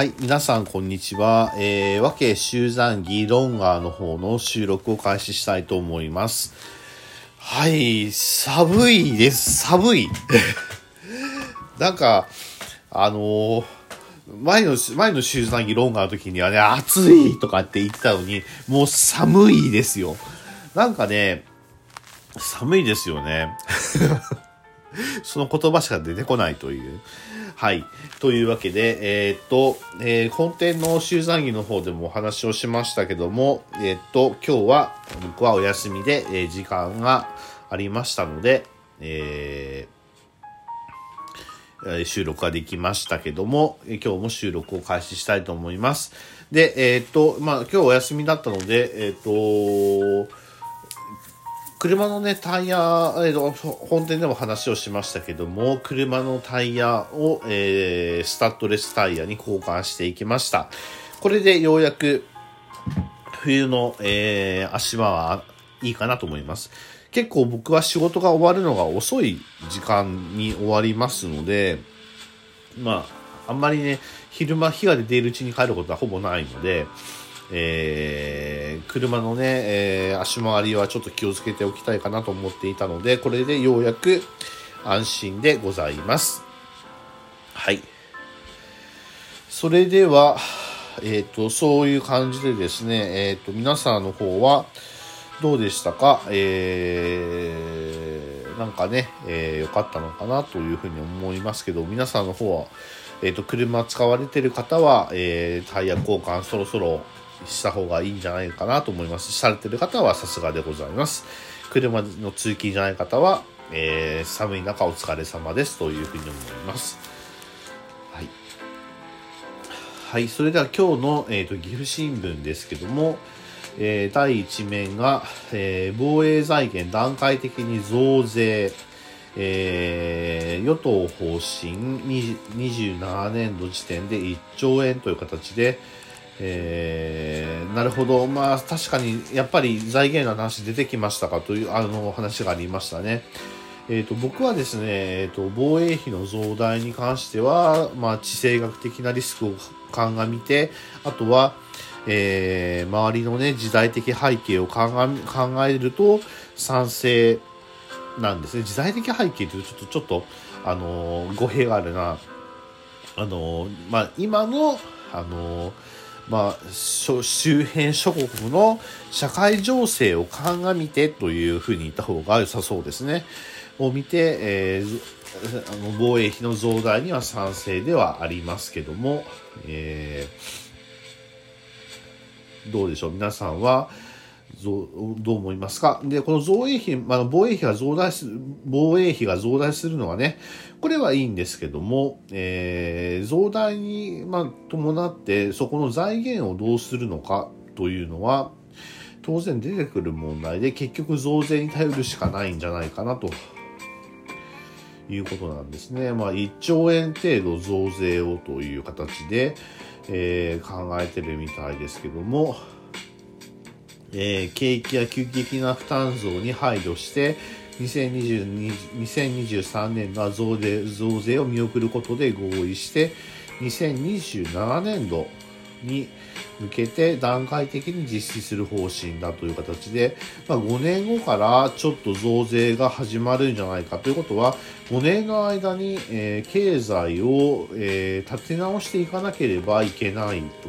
はい、皆さんこんにちは。えー、和慶集団議論ーの方の収録を開始したいと思います。はい、寒いです。寒い。なんか、あのー、前の、前の集団議論ーの時にはね、暑いとかって言ってたのに、もう寒いですよ。なんかね、寒いですよね。その言葉しか出てこないという。はい。というわけで、えー、っと、えー、本店の集団着の方でもお話をしましたけども、えー、っと、今日は僕はお休みで、え時間がありましたので、え収録ができましたけども、今日も収録を開始したいと思います。で、えっと、まあ、今日お休みだったので、えっと、車のね、タイヤ、えー、本店でも話をしましたけども、車のタイヤを、えー、スタッドレスタイヤに交換していきました。これでようやく冬の、えー、足場はいいかなと思います。結構僕は仕事が終わるのが遅い時間に終わりますので、まあ、あんまりね、昼間日が出ているうちに帰ることはほぼないので、えー、車のね、えー、足回りはちょっと気をつけておきたいかなと思っていたので、これでようやく安心でございます。はい。それでは、えっ、ー、と、そういう感じでですね、えっ、ー、と、皆さんの方はどうでしたか？えー、なんかね、えー、よかったのかなというふうに思いますけど、皆さんの方は、えっ、ー、と、車使われてる方は、えー、タイヤ交換そろそろした方がいいんじゃないかなと思います。されてる方はさすがでございます。車の通勤じゃない方は、えー、寒い中お疲れ様ですというふうに思います。はい。はい、それでは今日の、えーと、岐阜新聞ですけども、えー、第1面が、えー、防衛財源段階的に増税、えー、与党方針27年度時点で1兆円という形で、え、なるほど。まあ、確かに、やっぱり財源の話出てきましたかという、あの、話がありましたね。え、ー、と、僕はですね、え、ー、と、防衛費の増大に関しては、まあ、地政学的なリスクを鑑みて、あとは、えー、周りのね、時代的背景を考えると、賛成なんですね。時代的背景というと、ちょっと、ちょっと、あの語弊があるな。あのまあ、今の、あのまあ、周辺諸国の社会情勢を鑑みてというふうに言った方が良さそうですね。を見て、えー、あの防衛費の増大には賛成ではありますけども、えー、どうでしょう皆さんは、どう思いますか？で、この増衛費、まあ、防衛費が増大する、防衛費が増大するのはね、これはいいんですけども、えー、増大に、まあ、伴って、そこの財源をどうするのかというのは、当然出てくる問題で、結局増税に頼るしかないんじゃないかなと。いうことなんですね。まあ、1兆円程度増税をという形で、えー、考えてるみたいですけども、えー、景気や急激な負担増に配慮して2023年の増税増税を見送ることで合意して2027年度に向けて段階的に実施する方針だという形で、まあ、5年後からちょっと増税が始まるんじゃないかということは5年の間に、えー、経済を、えー、立て直していかなければいけないと。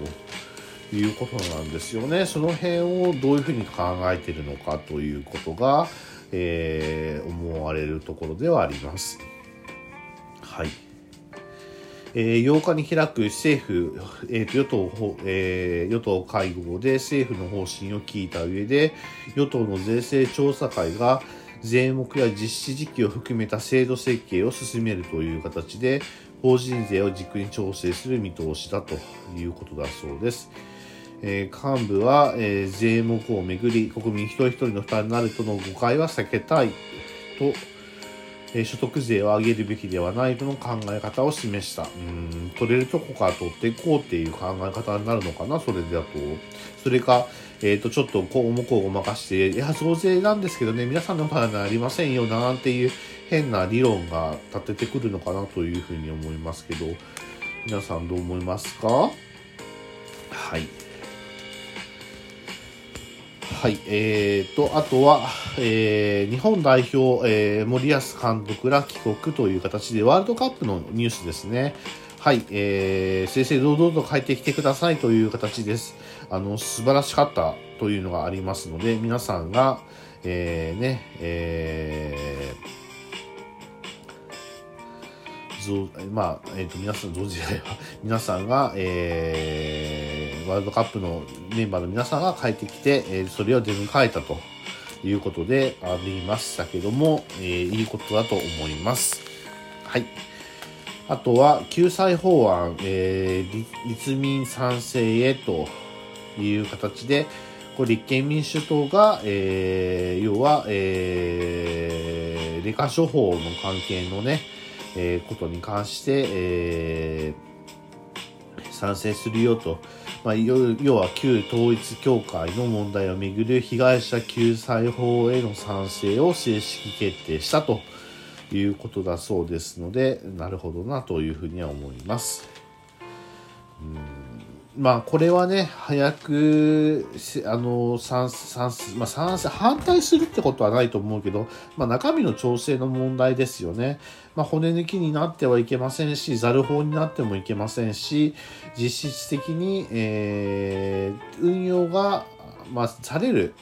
いうことなんですよね。その辺をどういうふうに考えているのかということが、えー、思われるところではあります。はい。えー、8日に開く政府、えー、と与党、えー、与党会合で政府の方針を聞いた上で、与党の税制調査会が税目や実施時期を含めた制度設計を進めるという形で、法人税を軸に調整する見通しだということだそうです。えー、幹部は、えー、税目をめぐり国民一人一人の負担になるとの誤解は避けたいと、えー、所得税を上げるべきではないとの考え方を示した。うん取れるとこから取っていこうっていう考え方になるのかな、それだと。それか、えっ、ー、と、ちょっとこうもこうごまかして、いや、増税なんですけどね、皆さんの負担になりませんよなんていう変な理論が立ててくるのかなというふうに思いますけど、皆さんどう思いますか？はい。はい。えーと、あとは、えー、日本代表、えー、森保監督ら帰国という形で、ワールドカップのニュースですね。はい。えー、正々堂々と帰ってきてくださいという形です。あの、素晴らしかったというのがありますので、皆さんが、えー、ね、えー、まあ、えっ、ー、と、皆さん、同時で皆さんが、えー、ワールドカップのメンバーの皆さんが帰ってきて、え、それを出迎えたということでありましたけども、え、いいことだと思います。はい。あとは、救済法案、え、立民賛成へという形で、これ立憲民主党が、えー、要は、えー、霊感処方の関係のね、えー、ことに関して、えー、賛成するよと。まあ、要は旧統一教会の問題をめぐる被害者救済法への賛成を正式決定したということだそうですので、なるほどなというふうには思います。うんまあ、これはね、早く、あの、賛、賛、まあ、賛成、反対するってことはないと思うけど、まあ、中身の調整の問題ですよね。まあ、骨抜きになってはいけませんし、ザル法になってもいけませんし、実質的に、えー、運用が、まあ、される、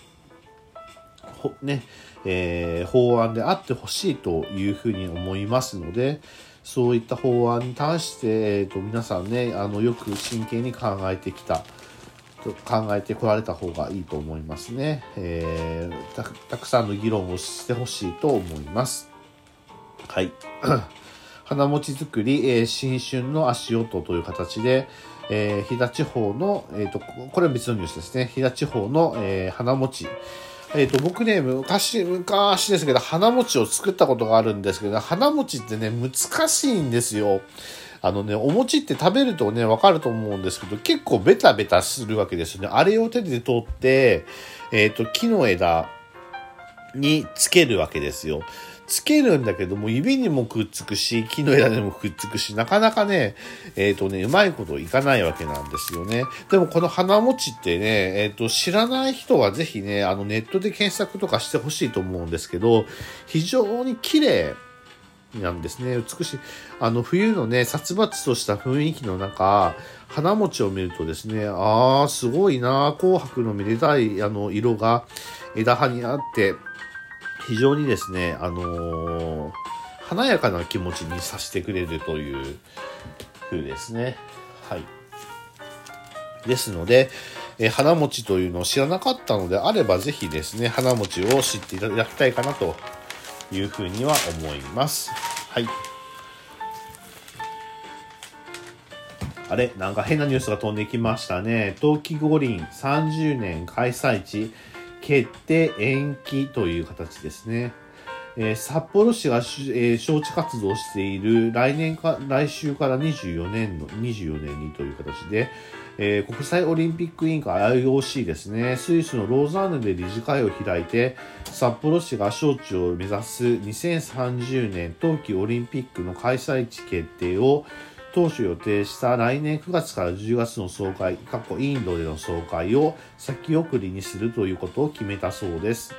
ね、えー、法案であってほしいというふうに思いますので、そういった法案に対して、えーと、皆さんねあのよく真剣に考えてきた考えてこられた方がいいと思いますね、えー、たたくさんの議論をしてほしいと思います。はい。花餅作り、えー、新春の足音という形で、えー、飛騨地方の、えーと、これは別のニュースですね。飛騨地方の、えー、花餅えっ、ー、と、僕ね、昔、昔ですけど、花餅を作ったことがあるんですけど、花餅ってね、難しいんですよ。あのね、お餅って食べるとね、わかると思うんですけど、結構ベタベタするわけですよね。あれを手で取って、えっ、ー、と、木の枝につけるわけですよ。つけるんだけども、指にもくっつくし、木の枝にもくっつくし、なかなかね、えっ、ー、とね、うまいこといかないわけなんですよね。でもこの花餅ってね、えっ、ー、と、知らない人はぜひね、あの、ネットで検索とかしてほしいと思うんですけど、非常に綺麗なんですね。美しい。あの、冬のね、殺伐とした雰囲気の中、花餅を見るとですね、ああ、すごいな紅白のめでたい、あの、色が枝葉にあって、非常にですね、あのー、華やかな気持ちにさせてくれるという風ですね。はい。ですので、えー、花餅というのを知らなかったのであれば、ぜひですね、花餅を知っていただきたいかなというふうには思います。はい。あれなんか変なニュースが飛んできましたね。冬季五輪30年開催地、決定延期という形ですね。えー、札幌市が、えー、招致活動している来年か、来週から24年の、24年にという形で、えー、国際オリンピック委員会 IOC ですね、スイスのローザーヌで理事会を開いて、札幌市が招致を目指す2030年冬季オリンピックの開催地決定を当初予定した来年9月から10月の総会、過去インドでの総会を先送りにするということを決めたそうです。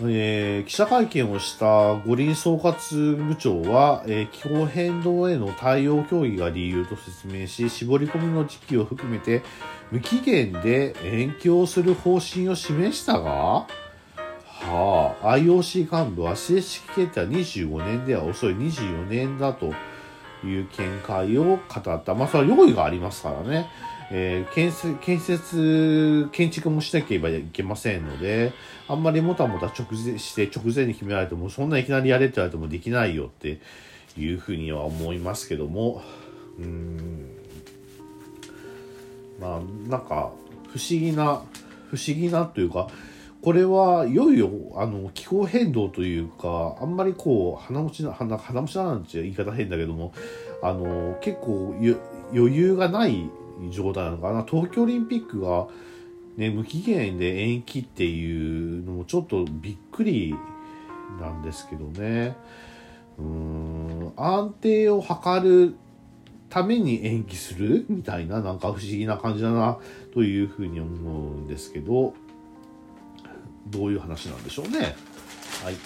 えー、記者会見をした五輪総括部長は、えー、気候変動への対応協議が理由と説明し、絞り込みの時期を含めて無期限で延期をする方針を示したが、はあ、IOC 幹部は正式決定は25年では遅い24年だという見解を語った。まあ、それは用意がありますからね。えー、建設、建設、建築もしなければいけませんので、あんまりもたもた直前して直前に決められても、そんないきなりやれって言われてもできないよっていうふうには思いますけども、うん、まあ、なんか、不思議な、不思議なというか、これはいよいよあの気候変動というかあんまりこう鼻持ちな鼻鼻持ちななんて言い方変だけどもあの結構余裕がない状態なのかな。東京オリンピックが、ね、無期限で延期っていうのもちょっとびっくりなんですけどね。うん安定を図るために延期するみたいな、なんか不思議な感じだな、というふうに思うんですけど、どういう話なんでしょうね。はい。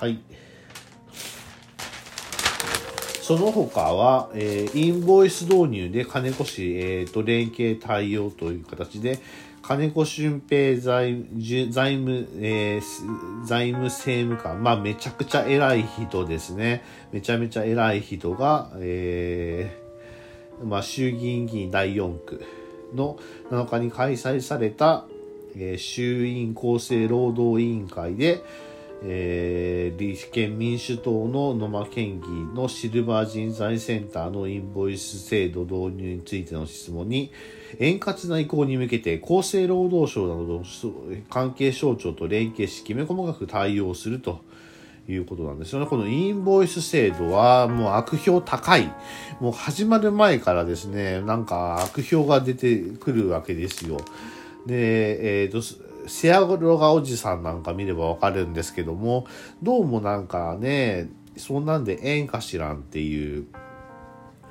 はい。その他は、えー、インボイス導入で金子氏、えーと、連携対応という形で、金子俊平財財務、えー、財務政務官、まあめちゃくちゃ偉い人ですね。めちゃめちゃ偉い人が、えー、まあ衆議院議員第4区の7日に開催された、えー、衆院厚生労働委員会で、えー、立憲民主党の野間県議のシルバー人材センターのインボイス制度導入についての質問に、円滑な移行に向けて厚生労働省などの関係省庁と連携し、きめ細かく対応するということなんですよね。このインボイス制度はもう悪評高い。もう始まる前からですね、なんか悪評が出てくるわけですよ。で、えっ、ー、と、セアゴロガおじさんなんか見ればわかるんですけども、どうもなんかね、そんなんでええんかしらんっていう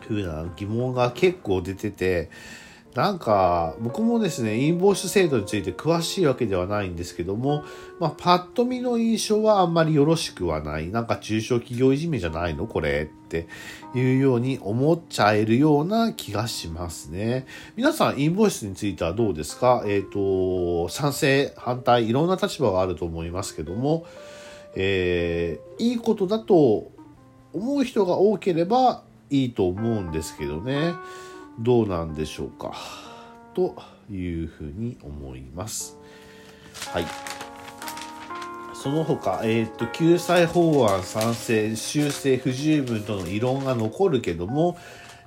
風な疑問が結構出てて、なんか、僕もですね、インボイス制度について詳しいわけではないんですけども、まあ、パッと見の印象はあんまりよろしくはない。なんか中小企業いじめじゃないの？これっていうように思っちゃえるような気がしますね。皆さん、インボイスについてはどうですか？えっ、ー、と、賛成、反対、いろんな立場があると思いますけども、えー、いいことだと思う人が多ければいいと思うんですけどね。どうなんでしょうか？というふうに思います。はい。その他、えっ、ー、と、救済法案賛成、修正不十分との異論が残るけども、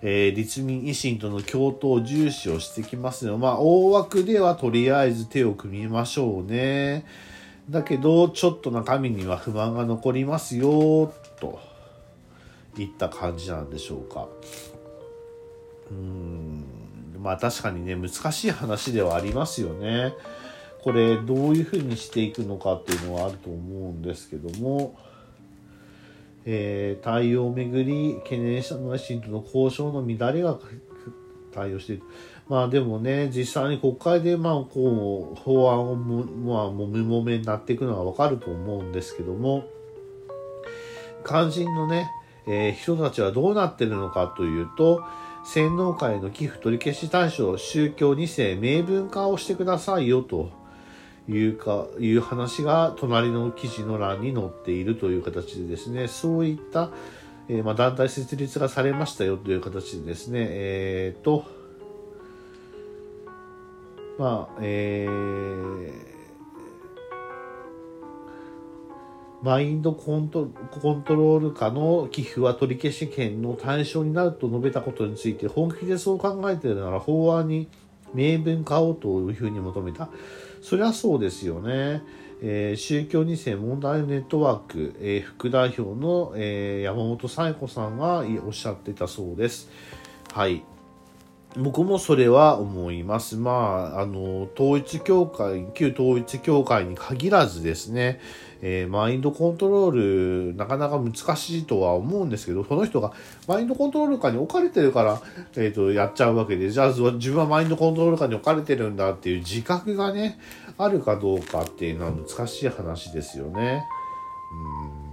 えー、立民維新との共闘重視をしてきますよ。まあ、大枠ではとりあえず手を組みましょうね。だけど、ちょっと中身には不満が残りますよ、といった感じなんでしょうか。まあ確かにね難しい話ではありますよね。これどういうふうにしていくのかっていうのはあると思うんですけども、えー、対応をめぐり懸念したのは新との交渉の乱れが対応している。まあでもね、実際に国会でまあこう法案をむ、まあ、もみもめになっていくのがわかると思うんですけども、肝心のね、えー、人たちはどうなってるのかというと、洗脳会の寄付取り消し対象宗教2世明文化をしてくださいよというかいう話が隣の記事の欄に載っているという形でですねそういった、えー、まあ、団体設立がされましたよという形でですねえっ、とまあえーマインドコントコントロール下の寄付は取り消し権の対象になると述べたことについて本気でそう考えているなら法案に明文化をというふうに求めた。そりゃそうですよね。えー、宗教2世問題ネットワーク、えー、副代表の、えー、山本彩子さんがおっしゃってたそうです。はい。僕もそれは思います。まあ、あの、統一教会、旧統一教会に限らずですね、えー、マインドコントロール、なかなか難しいとは思うんですけど、その人がマインドコントロール下に置かれてるから、えっ、ー、と、やっちゃうわけで、じゃあ自分はマインドコントロール下に置かれてるんだっていう自覚がね、あるかどうかっていうのは難しい話ですよね。うん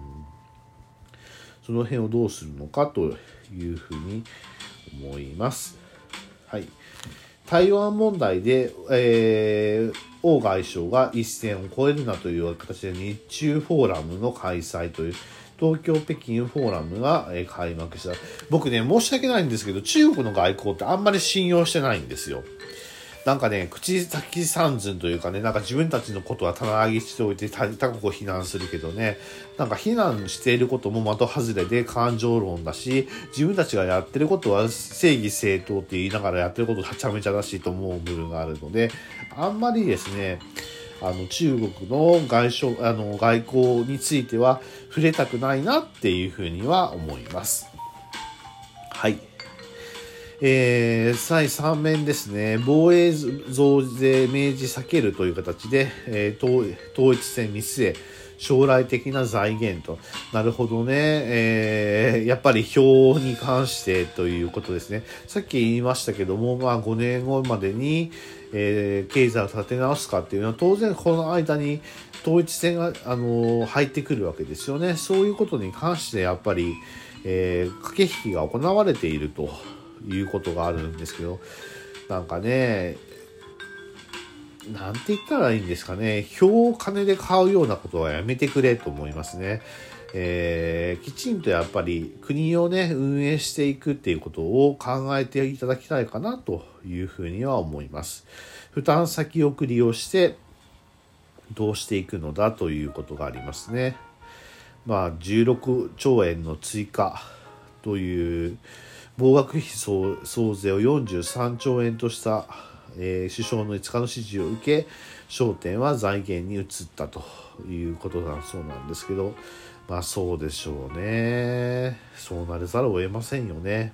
その辺をどうするのかというふうに思います。はい、台湾問題で、えー、王外相が一線を越えるなという形で日中フォーラムの開催という東京北京フォーラムが開幕した。僕ね申し訳ないんですけど中国の外交ってあんまり信用してないんですよ。なんかね、口先三寸というかね、なんか自分たちのことは棚上げしておいて他国を非難するけどね、なんか非難していることも的外れで感情論だし、自分たちがやってることは正義正当って言いながらやってることはちゃめちゃだしと思う部分があるので、あんまりですね、あの中国の外相あの外交については触れたくないなっていうふうには思います。はい。えー、再3面ですね、防衛増税明示避けるという形で、えー、統一戦に据え、将来的な財源と。なるほどね。えー、やっぱり票に関してということですね。さっき言いましたけども、まあ5年後までに、えー、経済を立て直すかっていうのは当然この間に統一戦が、あのー、入ってくるわけですよね。そういうことに関してやっぱり、えー、駆け引きが行われているということがあるんですけど、なんかね、なんて言ったらいいんですかね、票を金で買うようなことはやめてくれと思いますね。えー、きちんとやっぱり国をね、運営していくっていうことを考えていただきたいかなというふうには思います。負担先送りをして、どうしていくのだということがありますね。まあ、16兆円の追加という、防学費総総税を43兆円としたえー、首相の5日の指示を受け焦点は財源に移ったということだそうなんですけどまあそうでしょうね。そうなれざるを得ませんよね。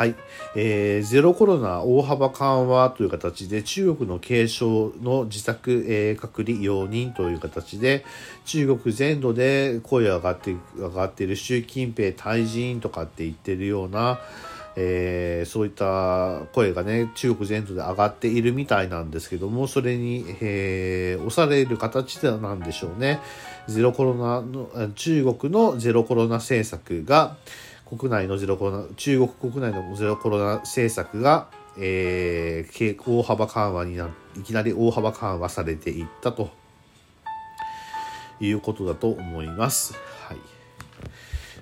はい、えー、ゼロコロナ大幅緩和という形で中国の軽症の自宅、えー、隔離容認という形で中国全土で声が上がって上がっている習近平退陣とかって言ってるようなえー、そういった声がね、中国全土で上がっているみたいなんですけども、それに、えー、押される形でなんでしょうね。ゼロコロナの、中国のゼロコロナ政策が、国内のゼロコロナ、中国国内のゼロコロナ政策が、えー、大幅緩和にな、いきなり大幅緩和されていったということだと思います。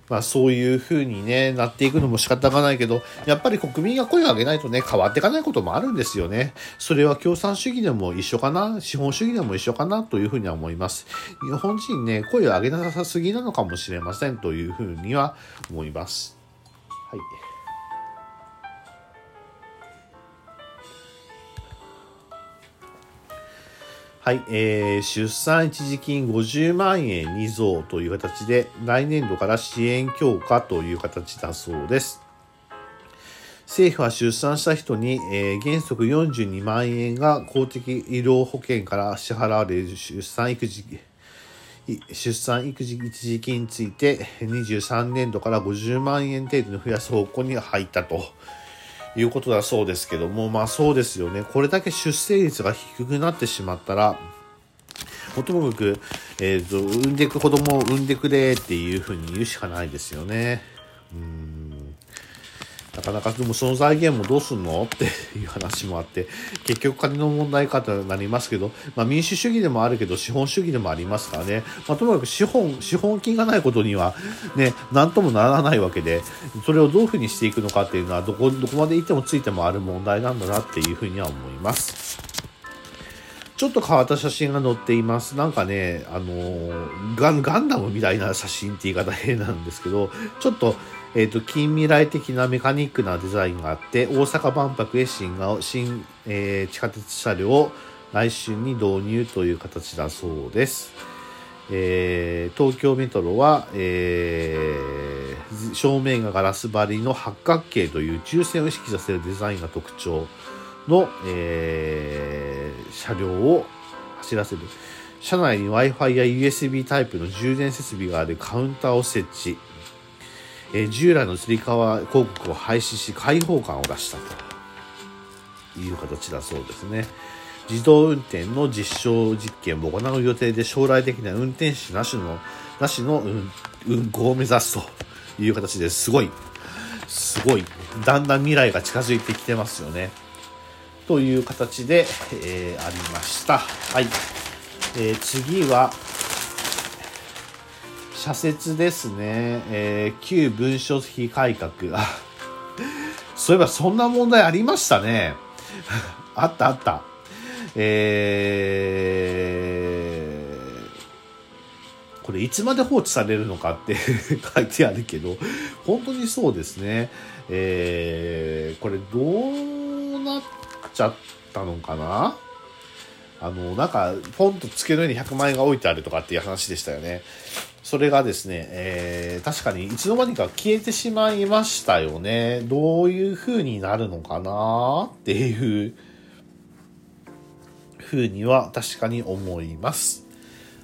まあそういう風にね、なっていくのも仕方がないけど、やっぱり国民が声を上げないとね、変わっていかないこともあるんですよね。それは共産主義でも一緒かな、資本主義でも一緒かなというふうには思います。日本人ね、声を上げなさすぎなのかもしれませんというふうには思います。はい。はい、えー、出産一時金50万円に増という形で、来年度から支援強化という形だそうです。政府は出産した人に、えー、原則42万円が公的医療保険から支払われる出産育児出産育児一時金について23年度から50万円程度に増やす方向に入ったということだそうですけども、まあそうですよね。これだけ出生率が低くなってしまったら、もともかく、えっ、ー、と、産んでいく子供を産んでくれっていうふうに言うしかないですよね。うんなかなかでもその財源もどうすんのっていう話もあって、結局金の問題かとなりますけど、まあ民主主義でもあるけど資本主義でもありますからね、まあともかく資本、資本金がないことにはね、なんともならないわけで、それをどういうふうにしていくのかっていうのはどこ、どこまで行ってもついてもある問題なんだなっていうふうには思います。ちょっと変わった写真が載っています。なんかね、あのガン、ガンダムみたいな写真って言い方変なんですけど、ちょっと、えっ、ー、と、近未来的なメカニックなデザインがあって、大阪万博へ新が新、えー、地下鉄車両を来春に導入という形だそうです。えー、東京メトロは、えー、正面がガラス張りの八角形という抽選を意識させるデザインが特徴の、えー、車両を走らせる。車内に Wi-Fi や USB タイプの充電設備があるカウンターを設置。えー、従来のつり革広告を廃止し開放感を出したという形だそうですね。自動運転の実証実験を行う予定で将来的な運転士なしの、なしの運運行を目指すという形ですごい、すごい、だんだん未来が近づいてきてますよね。という形で、えー、ありました。はい。えー、次は、社説ですね。えー、旧文書費改革。そういえばそんな問題ありましたね。あったあった。えー、これいつまで放置されるのかって 書いてあるけど、本当にそうですね。えー、これどうなっちゃったのかな？あの、なんか、ポンと机の上に100万円が置いてあるとかっていう話でしたよね。それがですね、えー、確かにいつの間にか消えてしまいましたよね。どういう風になるのかなっていうふうには確かに思います。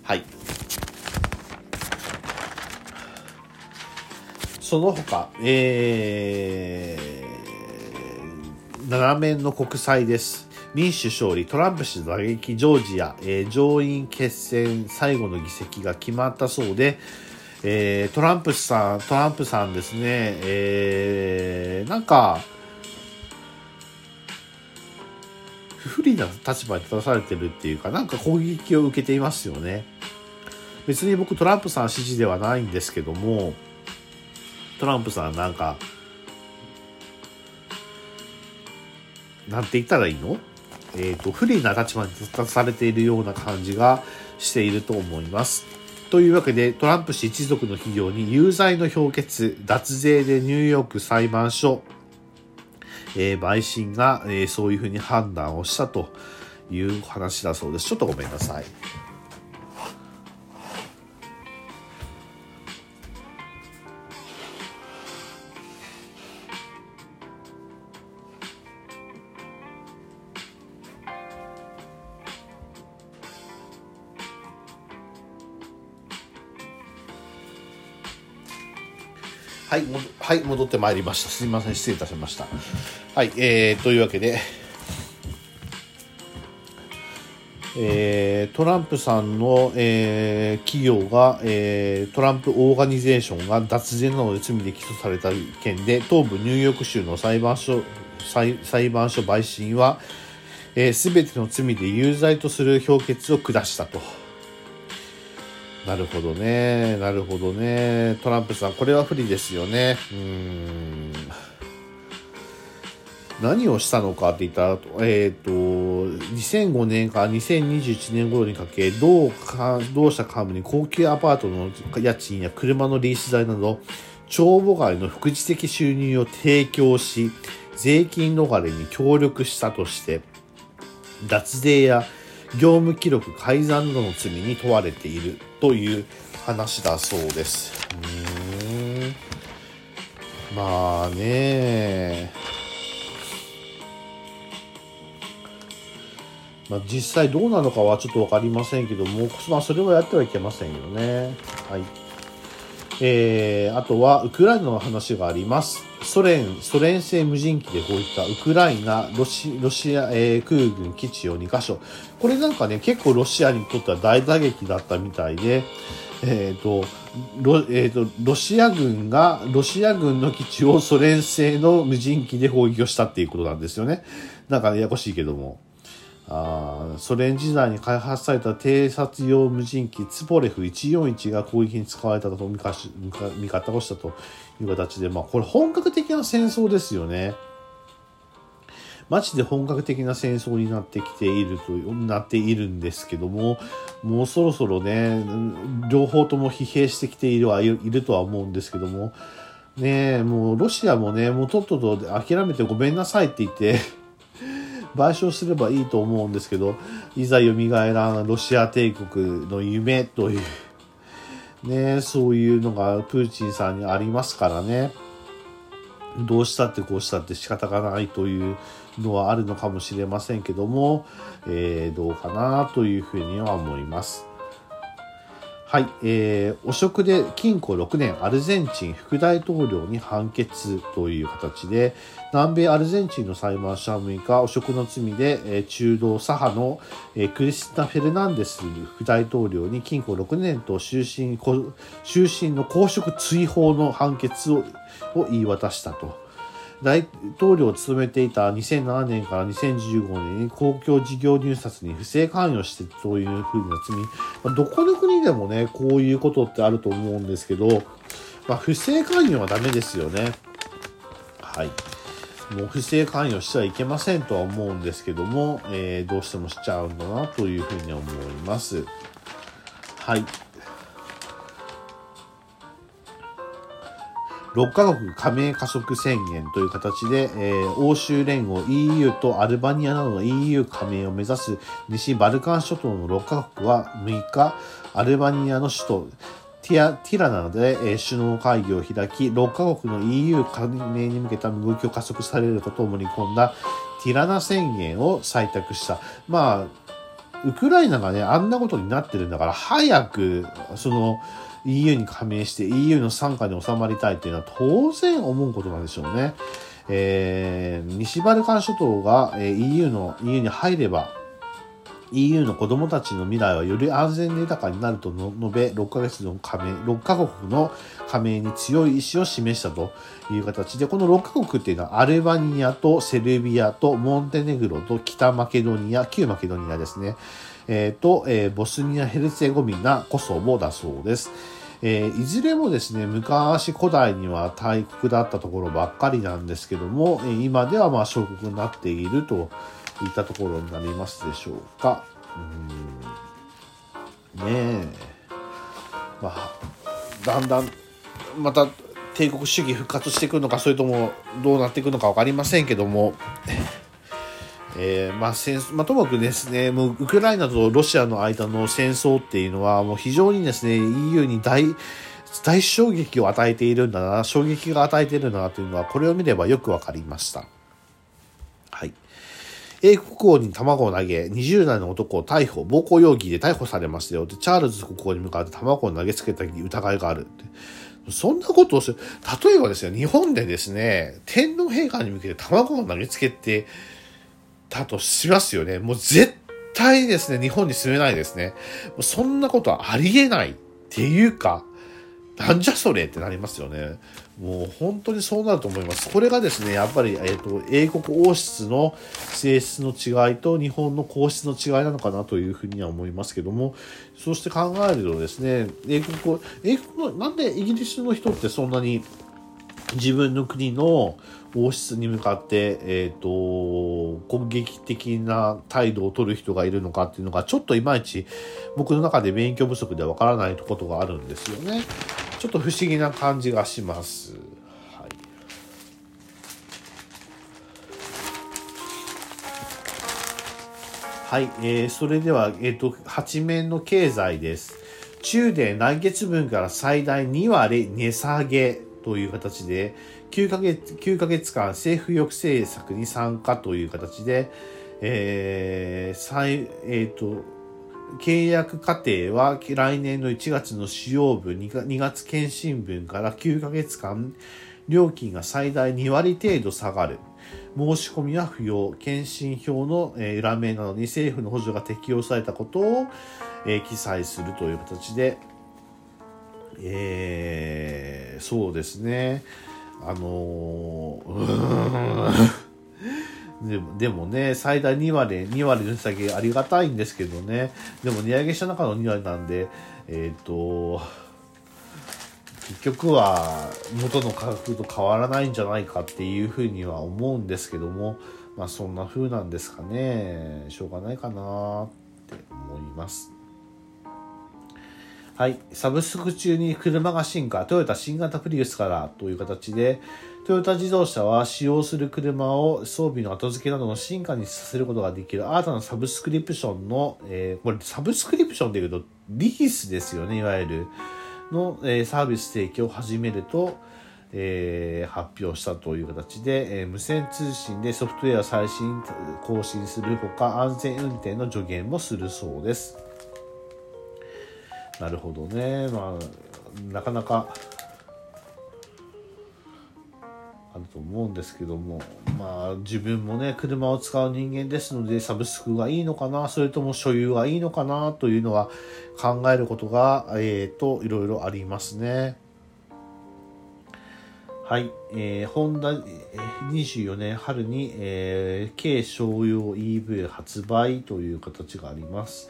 はい。その他、えー、7面の国債です。民主勝利、トランプ氏打撃、ジョージア、えー、上院決戦最後の議席が決まったそうで、えー、トランプさん、トランプさんですね、えー、なんか、不利な立場に立たされてるっていうか、なんか攻撃を受けていますよね。別に僕トランプさん支持ではないんですけども、トランプさんなんか、なんて言ったらいいの？え、ー、と、不利な立場に立たされているような感じがしていると思います。というわけで、トランプ氏一族の企業に有罪の評決、脱税でニューヨーク裁判所、えー、陪審が、えー、そういうふうに判断をしたという話だそうです。ちょっとごめんなさい。はい、はい、戻ってまいりました。すみません、失礼いたしました。はい、えー、というわけで、えー、トランプさんの、えー、企業が、えー、トランプオーガニゼーションが脱税などで罪で起訴された件で、東部ニューヨーク州の裁判所、裁裁判所陪審は、す、えー、べ、ての罪で有罪とする評決を下したと。なるほどね。なるほどね。トランプさん、これは不利ですよね。うん。何をしたのかって言ったら、えっ、ー、と、2005年から2021年頃にかけ、同同社幹部に高級アパートの家賃や車のリース代など、帳簿外の副次的収入を提供し、税金逃れに協力したとして、脱税や業務記録改ざんなどの罪に問われているという話だそうです。うんまあねまあ、実際どうなのかはちょっと分かりませんけども、まあ、それはやってはいけませんよね。はい。えー、あとは、ウクライナの話があります。ソ連、ソ連製無人機でこういったウクライナ、ロシロシア、えー、空軍基地を2カ所。これなんかね、結構ロシアにとっては大打撃だったみたいで、えっ、ー、と、ロ、えっ、ー、と、ロシア軍が、ロシア軍の基地をソ連製の無人機で砲撃をしたっていうことなんですよね。なんかややこしいけども。あソ連時代に開発された偵察用無人機ツポレフ141が攻撃に使われたと見かし見方をしたという形で、まあ、これ本格的な戦争ですよね。マジで本格的な戦争になってきていると、なっているんですけども、もうそろそろね、両方とも疲弊してきているはいるとは思うんですけども、ねもうロシアもね、もうとっとと諦めてごめんなさいって言って賠償すればいいと思うんですけど、いざ蘇らんロシア帝国の夢という、ね、そういうのがプーチンさんにありますからね。どうしたってこうしたって仕方がないというのはあるのかもしれませんけども、えー、どうかなというふうには思います。はい、えー、汚職で禁錮6年アルゼンチン副大統領に判決という形で南米アルゼンチンの裁判所は6日汚職の罪で、中道左派の、クリスタ・フェルナンデス副大統領に禁錮6年と終身終身の公職追放の判決をを言い渡したと。大統領を務めていた2007年から2015年に公共事業入札に不正関与してというふうな罪、まあ、どこの国でもね、こういうことってあると思うんですけど、まあ、不正関与はダメですよね。はい。もう不正関与しちゃいけませんとは思うんですけども、えー、どうしてもしちゃうんだなというふうに思います。はい。6カ国加盟加速宣言という形で、えー、欧州連合 EU とアルバニアなどの EU 加盟を目指す西バルカン諸島の6カ国は6日、アルバニアの首都ティアティラナで、首脳会議を開き、6カ国の EU 加盟に向けた動きを加速されることを盛り込んだティラナ宣言を採択した。まあウクライナがね、あんなことになってるんだから、早く、その、EU に加盟して EU の傘下に収まりたいっていうのは当然思うことなんでしょうね。えー、西バルカン諸島が、えー、EU の、EU に入れば、EU の子供たちの未来はより安全で豊かになると述べ、6ヶ月の加盟、6カ国の加盟に強い意志を示したという形で、この6カ国っていうのはアルバニアとセルビアとモンテネグロと北マケドニア、旧マケドニアですね。えー、と、えー、ボスニア・ヘルツェゴミナ、コソボだそうです。えー、いずれもですね、昔古代には大国だったところばっかりなんですけども、今ではまあ小国になっているといたところになりますでしょうか。うんねえ。まあ、だんだん、また帝国主義復活してくるのか、それともどうなっていくのか分かりませんけども、えー、まあ戦まあ、ともかくですね、もうウクライナとロシアの間の戦争っていうのは、もう非常にですね、EU に大、大衝撃を与えているんだな、衝撃が与えているんだなというのは、これを見ればよくわかりました。英国王に卵を投げ、20代の男を逮捕、暴行容疑で逮捕されましたよ。で、チャールズ国王に向かって卵を投げつけた疑いがあるって。そんなことをする。例えばですよ、日本でですね、天皇陛下に向けて卵を投げつけて、たとしますよね。もう絶対ですね、日本に住めないですね。そんなことはありえないっていうか、なんじゃそれってなりますよね。もう本当にそうなると思います。これがですね、やっぱり、えっ、ー、と、英国王室の性質の違いと日本の皇室の違いなのかなというふうには思いますけども、そして考えるとですね、英国、英国の、なんでイギリスの人ってそんなに自分の国の王室に向かって、えっ、ー、と、攻撃的な態度を取る人がいるのかっていうのが、ちょっといまいち僕の中で勉強不足でわからないことがあるんですよね。ちょっと不思議な感じがします。はい。はい、えー、それでは、えっ、ー、と、八面の経済です。中で来月分から最大2割値下げという形で、9ヶ月、9ヶ月間政府抑制策に参加という形で、えー、再、えっ、ー、と、契約過程は来年の1月の使用分2月検診分から9ヶ月間料金が最大2割程度下がる。申し込みは不要。検診票の裏面などに政府の補助が適用されたことを記載するという形で、えー、そうですね。あの でもでもね、最大2割、2割の値下げありがたいんですけどね、でも値上げした中の2割なんで、えっ、ー、と、結局は元の価格と変わらないんじゃないかっていうふうには思うんですけども、まあそんな風なんですかね。しょうがないかなって思います。はい。サブスク中に車が進化、トヨタ新型プリウスからという形で、トヨタ自動車は使用する車を装備の後付けなどの進化にさせることができる新たなサブスクリプションの、えー、これサブスクリプションでいうとリースですよね、いわゆる。の、えー、サービス提供を始めると、えー、発表したという形で、えー、無線通信でソフトウェア最新更新するほか安全運転の助言もするそうです。なるほどね。まあ、なかなか、あると思うんですけども、まあ、自分もね、車を使う人間ですので、サブスクがいいのかな、それとも所有がいいのかな、というのは考えることが、えっ、ー、と、いろいろありますね。はい、えー、ホンダ24年春に、えー、軽商用 EV 発売という形があります。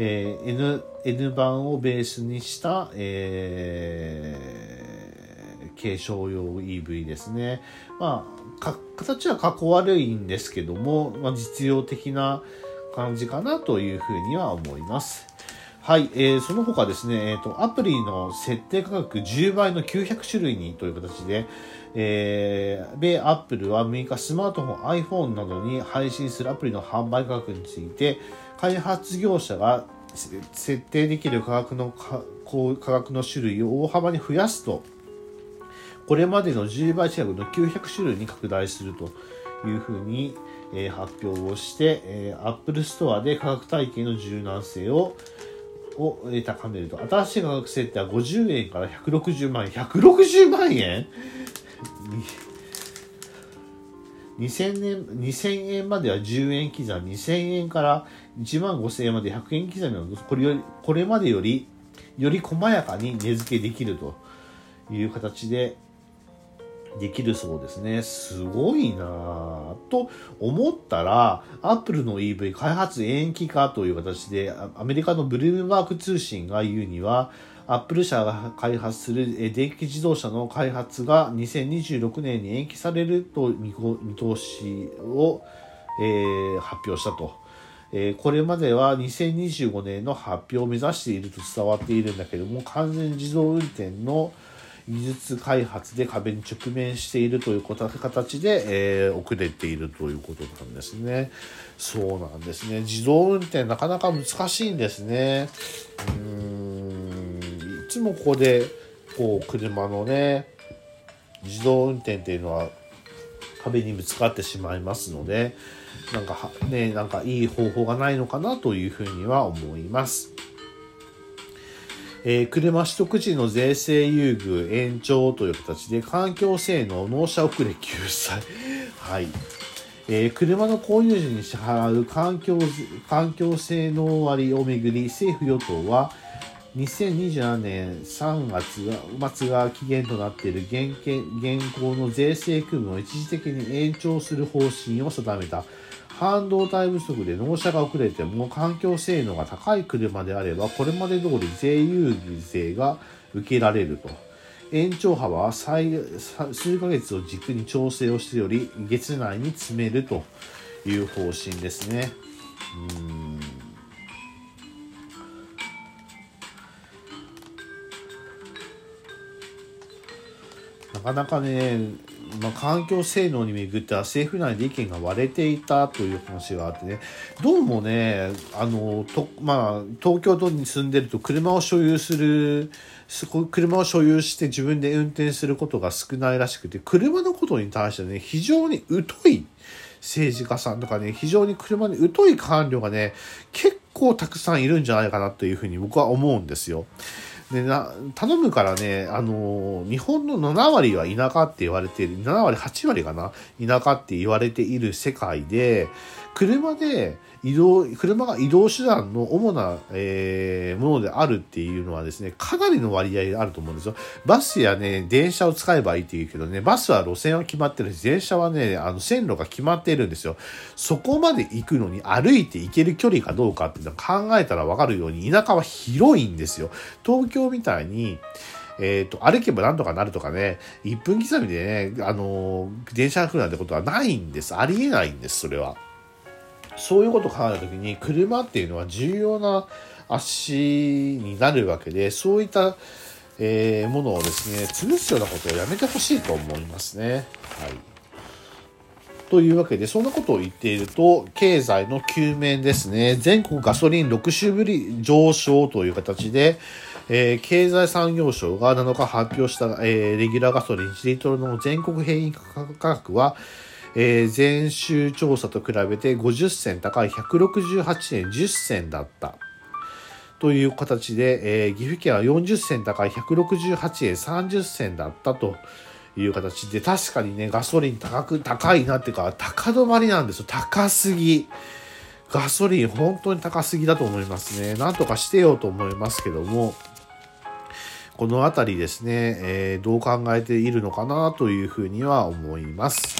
えー、N, N 版をベースにした、えー、軽商用 EV ですね。まあ、形はかっこ悪いんですけども、まあ、実用的な感じかなというふうには思います。はい、えー、その他ですね、えっ、ー、と、アプリの設定価格10倍の900種類にという形で、えー、米アップルは6日スマートフォン iPhone などに配信するアプリの販売価格について、開発業者が設定できる価格の価格の種類を大幅に増やすとこれまでの10倍近くの900種類に拡大するというふうに、えー、発表をして、えー、Apple Store で価格体系の柔軟性をを高めると新しい学生っては50円から160万円。160万円？2000年2000円までは10円刻み。2000円から1万5000円まで100円刻みの。これよりこれまでよりより細やかに値付けできるという形でできるそうですね。すごいなぁと思ったら、アップルの EV 開発延期かという形で、アメリカのブルームバーク通信が言うには、アップル社が開発する電気自動車の開発が2026年に延期されると見通しを、えー、発表したと。えー、これまでは2025年の発表を目指していると伝わっているんだけども、完全自動運転の技術開発で壁に直面しているという形で、えー、遅れているということなんですね。そうなんですね。自動運転なかなか難しいんですね。うーん、いつもここで、こう、車のね、自動運転っていうのは壁にぶつかってしまいますので、なんかね、なんかいい方法がないのかなというふうには思います。えー、車取得時の税制優遇延長という形で環境性能納車遅れ救済。はい。えー、車の購入時に支払う環境環境性能割をめぐり政府与党は2027年3月末が期限となっている現現行の税制区分を一時的に延長する方針を定めた半導体不足で納車が遅れても環境性能が高い車であればこれまで通り税優遇税が受けられると。延長幅は数ヶ月を軸に調整をしており月内に詰めるという方針ですね。うん。なかなかねまあ、環境性能にめぐっては政府内で意見が割れていたという話があってねどうもねあのと、まあ、東京都に住んでると車を所有する車を所有して自分で運転することが少ないらしくて車のことに対してね非常に疎い政治家さんとかね非常に車に疎い官僚がね結構たくさんいるんじゃないかなというふうに僕は思うんですよ。でな頼むからね、あの日本の7割は田舎って言われている、7割、8割かな、田舎って言われている世界で、車で移動、車が移動手段の主な、えー、ものであるっていうのはですね、かなりの割合あると思うんですよ。バスやね、電車を使えばいいって言うけどね、バスは路線は決まってるし、電車はね、あの線路が決まっているんですよ。そこまで行くのに歩いて行ける距離かどうかっていうのを考えたらわかるように、田舎は広いんですよ。東京みたいに、えっ、ー、と、歩けばなんとかなるとかね、1分刻みでね、あの電車が来るなんてことはないんです。ありえないんです、それは。そういうことを考えた時に車っていうのは重要な足になるわけでそういった、えー、ものをですね潰すようなことをやめてほしいと思いますね。はいというわけで、そんなことを言っていると、経済の休面ですね。全国ガソリン6週ぶり上昇という形で、えー、経済産業省が7日発表した、えー、レギュラーガソリン1リットルの全国平均価格は、えー、前週調査と比べて50銭高い168円10銭だった。という形で、えー、岐阜県は40銭高い168円30銭だったという形で、確かにね、ガソリン高く、高いなっていうか、高止まりなんですよ。高すぎ。ガソリン本当に高すぎだと思いますね。なんとかしてよと思いますけども、このあたりですね、えー、どう考えているのかなというふうには思います。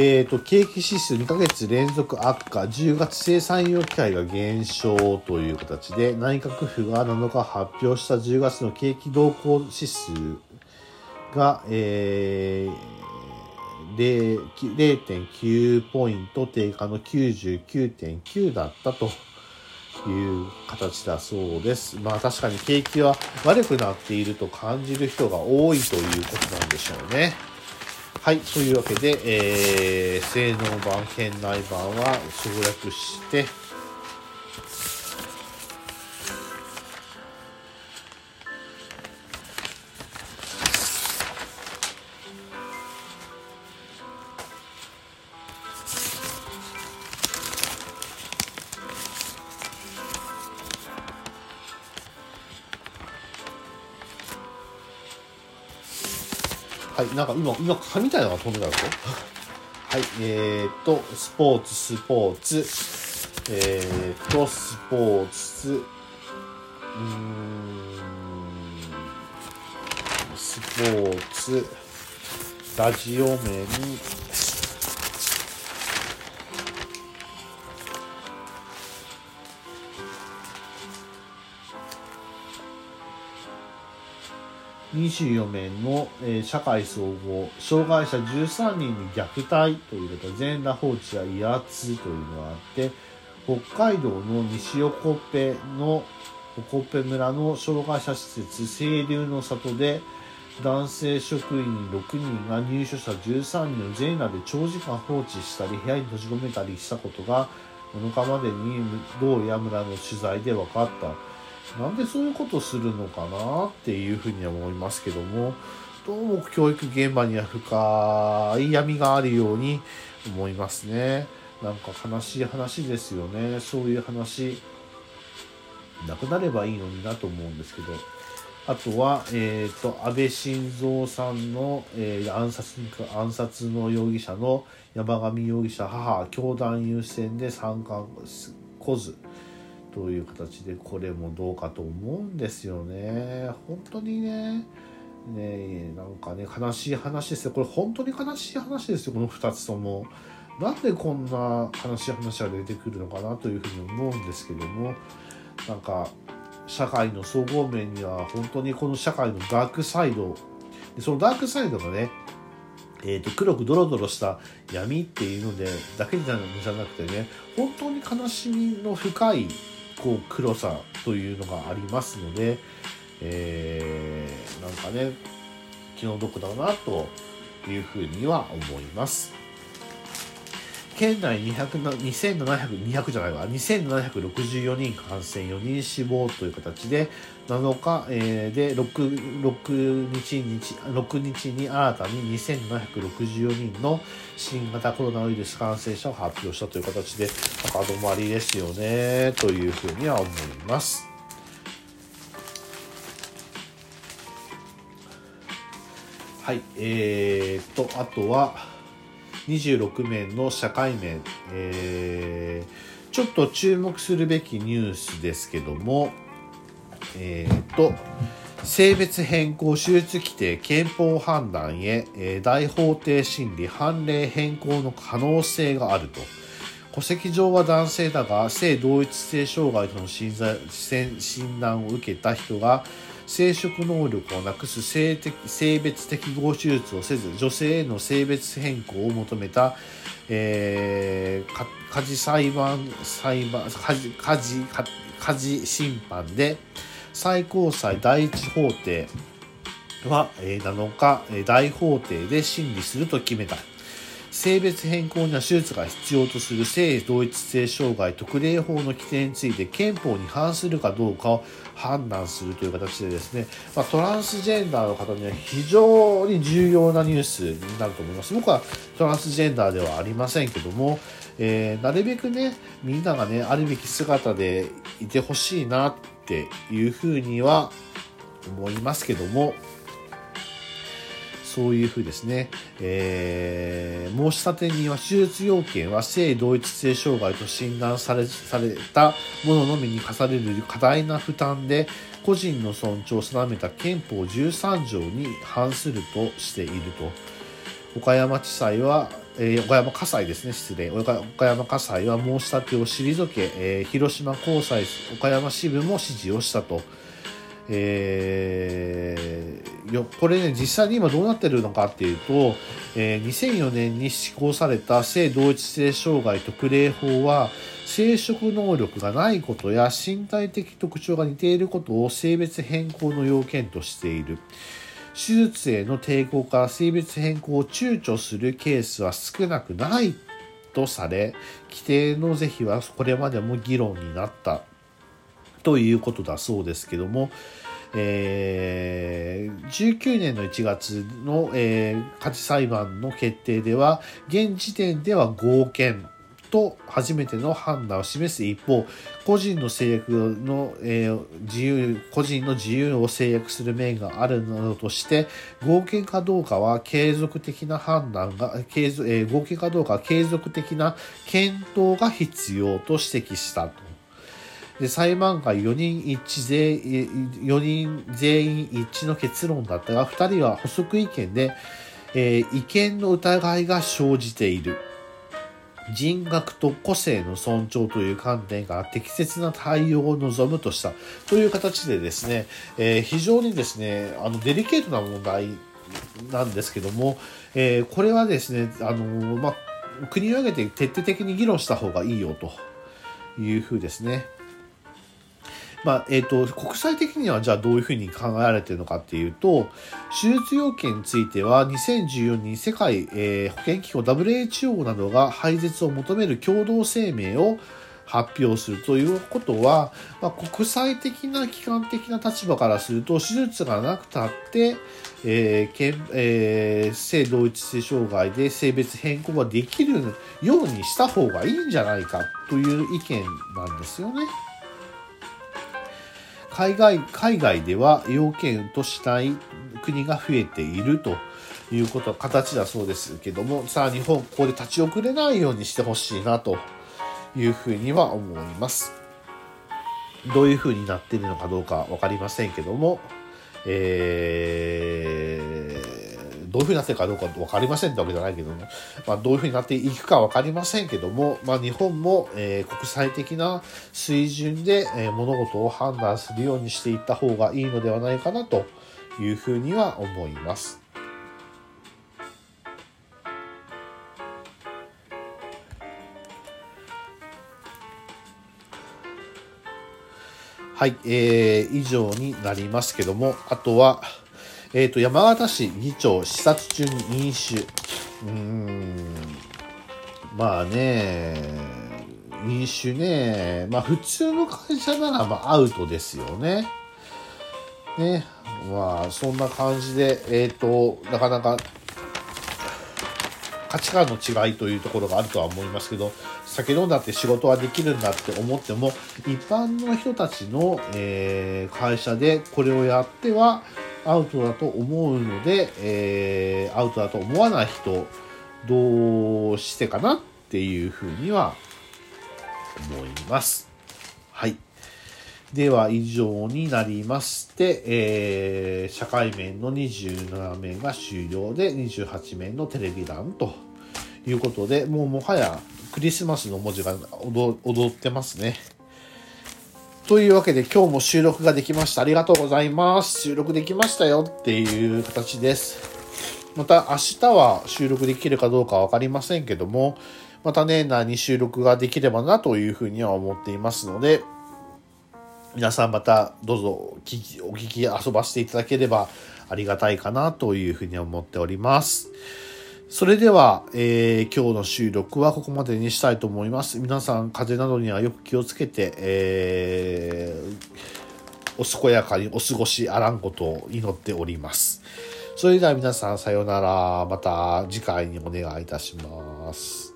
えーと、景気指数2ヶ月連続悪化、10月生産用機械が減少という形で、内閣府が7日発表した10月の景気動向指数が、えー、0.9ポイント低下の99.9だったという形だそうです。まあ確かに景気は悪くなっていると感じる人が多いということなんでしょうね。はい。というわけで、えー、性能版、県内版は省略して、なんか今、今、蚊みたいなのが飛んでたんですよ。はい、えー、っと、スポーツ、スポーツ、えー、っと、スポーツ、うーん、スポーツ、ラジオ面、24面の、えー社会総合、障害者13人に虐待ということ、全裸放置や威圧というのがあって、北海道の西横手の横手村の障害者施設、清流の里で、男性職員6人が入所者13人を全裸で長時間放置したり、部屋に閉じ込めたりしたことが、7日までに同や村の取材で分かった。なんでそういうことするのかなっていうふうには思いますけども、どうも教育現場には深い闇があるように思いますね。なんか悲しい話ですよね。そういう話、なくなればいいのになと思うんですけど。あとは、えっ、と、安倍晋三さんの、えー暗殺、暗殺の容疑者の山上容疑者母、教団優先で参加こず。という形でこれもどうかと思うんですよね。本当にね。ねなんかね悲しい話ですよ。これ本当に悲しい話ですよ。この2つとも。なんでこんな悲しい話が出てくるのかなというふうに思うんですけども。なんか社会の総合面には本当にこの社会のダークサイド。でそのダークサイドがねえー、と黒くドロドロした闇っていうのでだけじゃなくてね本当に悲しみの深いこう黒さというのがありますので、えーなんかね気の毒だなというふうには思います。県内200な2700、200じゃないわ、2764人感染、4人死亡という形で、7日、えーで 6, 6, 日に6日に新たに2764人の新型コロナウイルス感染者を発表したという形で、高止まりですよね、というふうには思います。はい、えー、と、あとは、26面の社会面、えーちょっと注目するべきニュースですけども、えー、と、性別変更手術規定憲法判断へ、えー大法廷審理判例変更の可能性があると。戸籍上は男性だが性同一性障害との診断診断を受けた人が生殖能力をなくす性的性別適合手術をせず女性への性別変更を求めた、えー、家事裁判裁判家事家事家事審判で最高裁第一法廷は、7日大法廷で審理すると決めた。性別変更には手術が必要とする性同一性障害特例法の規定について憲法に反するかどうかを判断するという形でですね、まあ、トランスジェンダーの方には非常に重要なニュースになると思います。僕はトランスジェンダーではありませんけども、えーなるべくね、みんながね、あるべき姿でいてほしいなっていうふうには思いますけども、そういうふうですね、えー申し立て人は手術要件は性同一性障害と診断されされたもののみに課される過大な負担で個人の尊重を定めた憲法13条に反するとしていると。岡山地裁は、えー岡山家裁ですね。失礼。岡山家裁は申し立てを退け、えー広島高裁岡山支部も指示をしたと。えーよこれね実際に今どうなってるのかっていうと、えー2004年に施行された性同一性障害特例法は生殖能力がないことや身体的特徴が似ていることを性別変更の要件としている。手術への抵抗から性別変更を躊躇するケースは少なくないとされ規定の是非はこれまでも議論になった。ということだそうですけども、えー19年の1月の、えー家事裁判の決定では現時点では合憲と初めての判断を示す一方、個人の制約の、えー、自由、個人の自由を制約する面があるなどとして、合憲かどうかは継続的な判断が、継続え、合憲かどうかは継続的な検討が必要と指摘したと。で裁判官4人一致全員4人全員一致の結論だったが、2人は補足意見で、えー、違憲の疑いが生じている。人格と個性の尊重という観点から適切な対応を望むとしたという形でですね、えー、非常にですね、あのデリケートな問題なんですけども、えー、これはですね、あのまあ、国を挙げて徹底的に議論した方がいいよというふうですね。まあえーと、国際的にはじゃあどういうふうに考えられているのかっていうと手術要件については2014年に世界、えー、保健機構 WHO などが廃絶を求める共同声明を発表するということは、まあ、国際的な機関的な立場からすると手術がなくたって、えーけんえー、性同一性障害で性別変更ができるようにした方がいいんじゃないかという意見なんですよね。海外海外では要件としたい国が増えているということ形だそうですけどもさあ日本ここで立ち遅れないようにしてほしいなというふうには思います。どういうふうになっているのかどうか分かりませんけどもえーどういうふうになってるかどうか分かりませんってわけじゃないけども、まあ、どういうふうになっていくか分かりませんけども、まあ、日本も、えー、国際的な水準で、えー、物事を判断するようにしていった方がいいのではないかなというふうには思います。はい、えー、以上になりますけども、あとは、えっ、ー、と、山形市議長視察中に飲酒。うーん、まあね、飲酒ね、まあ普通の会社ならまあアウトですよね。ね、まあそんな感じで、えっ、ー、と、なかなか価値観の違いというところがあるとは思いますけど、酒飲んだって仕事はできるんだって思っても、一般の人たちの、えー、会社でこれをやっては、アウトだと思うので、えー、アウトだと思わない人どうしてかなっていうふうには思います。はい。では以上になりまして、えー、社会面の27面が終了で28面のテレビ欄ということでもうもはやクリスマスの文字が踊ってますね。というわけで今日も収録ができました。ありがとうございます。収録できましたよっていう形です。また明日は収録できるかどうかわかりませんけども、また年内に収録ができればなというふうには思っていますので、皆さんまたどうぞお聞き、お聞き遊ばせていただければありがたいかなというふうに思っております。それでは、えー、今日の収録はここまでにしたいと思います。皆さん、風邪などにはよく気をつけて、えー、お健やかにお過ごしあらんことを祈っております。それでは皆さん、さようなら。また次回にお願いいたします。